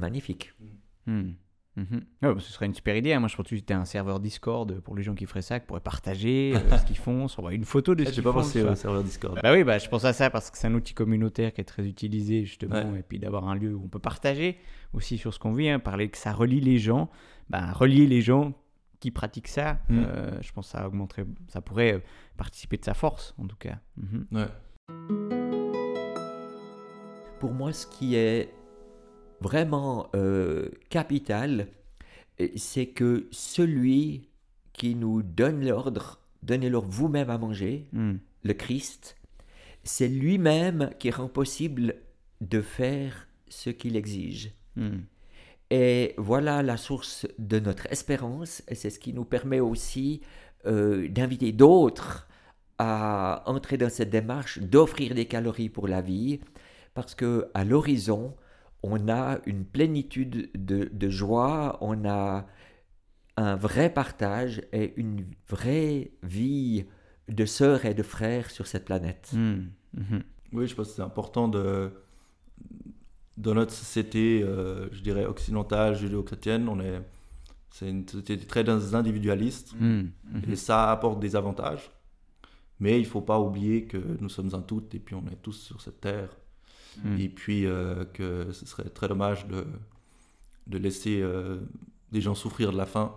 Hmm. Mhm. Ouais, bah, ce serait une super idée. hein. Moi, je pense que c'était un serveur Discord pour les gens qui feraient ça, qui pourraient partager euh, ce qu'ils font, s'envoyer une photo de ce J'ai qu'ils pas font. pensé ça. au serveur Discord. Bah oui, bah, je pense à ça parce que c'est un outil communautaire qui est très utilisé justement, Ouais. et puis d'avoir un lieu où on peut partager aussi sur ce qu'on vit, hein, parler que ça relie les gens, bah, relier les gens qui pratiquent ça, Mm. euh, je pense que ça augmenterait, ça pourrait euh, participer de sa force en tout cas. Mhm. Ouais. Pour moi, ce qui est vraiment euh, capital, euh, c'est que celui qui nous donne l'ordre, donnez-leur vous-même à manger, Mm. le Christ, c'est lui-même qui rend possible de faire ce qu'il exige. Mm. Et voilà la source de notre espérance, et c'est ce qui nous permet aussi euh, d'inviter d'autres à entrer dans cette démarche, d'offrir des calories pour la vie, parce que à l'horizon, on a une plénitude de, de joie, on a un vrai partage et une vraie vie de sœurs et de frères sur cette planète. Mm. Mhm. Oui, je pense que c'est important de. Dans notre société, euh, je dirais occidentale, judéo-chrétienne, on est. C'est une société très individualiste Mm. Mhm. et ça apporte des avantages. Mais il faut pas oublier que nous sommes un tout et puis on est tous sur cette terre. Mm. Et puis euh, que ce serait très dommage de, de laisser euh, des gens souffrir de la faim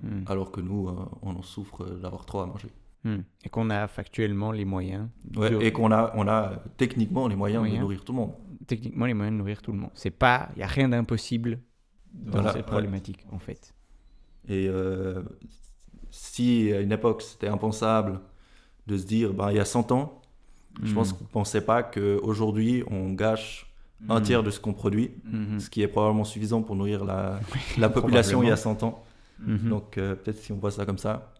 Mm. alors que nous, euh, on en souffre d'avoir trop à manger. Mm. Et qu'on a factuellement les moyens, Ouais, de- Et qu'on a, on a techniquement les moyens Moyens. de nourrir tout le monde. techniquement les moyens de nourrir tout le monde. C'est pas, il y a rien d'impossible dans Voilà, cette ouais. problématique en fait. Et si à une époque c'était impensable de se dire, ben, il y a 100 ans, je Mm. pense qu'on ne pensait pas qu'aujourd'hui on gâche un Mm. tiers de ce qu'on produit, Mhm. ce qui est probablement suffisant pour nourrir la, la population il y a 100 ans. Donc euh, peut-être si on voit ça comme ça,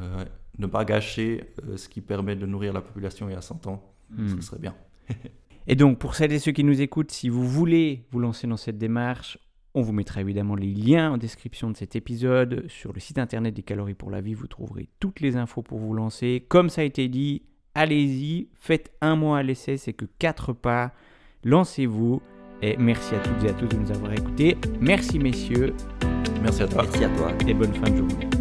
euh, ne pas gâcher euh, ce qui permet de nourrir la population il y a 100 ans, ce serait bien. Et donc, pour celles et ceux qui nous écoutent, si vous voulez vous lancer dans cette démarche, on vous mettra évidemment les liens en description de cet épisode. Sur le site internet des Calories pour la Vie, vous trouverez toutes les infos pour vous lancer. Comme ça a été dit, allez-y, faites un mois à l'essai, c'est que quatre pas. Lancez-vous. Et merci à toutes et à tous de nous avoir écoutés. Merci messieurs Merci à toi. Merci à toi. et bonne fin de journée.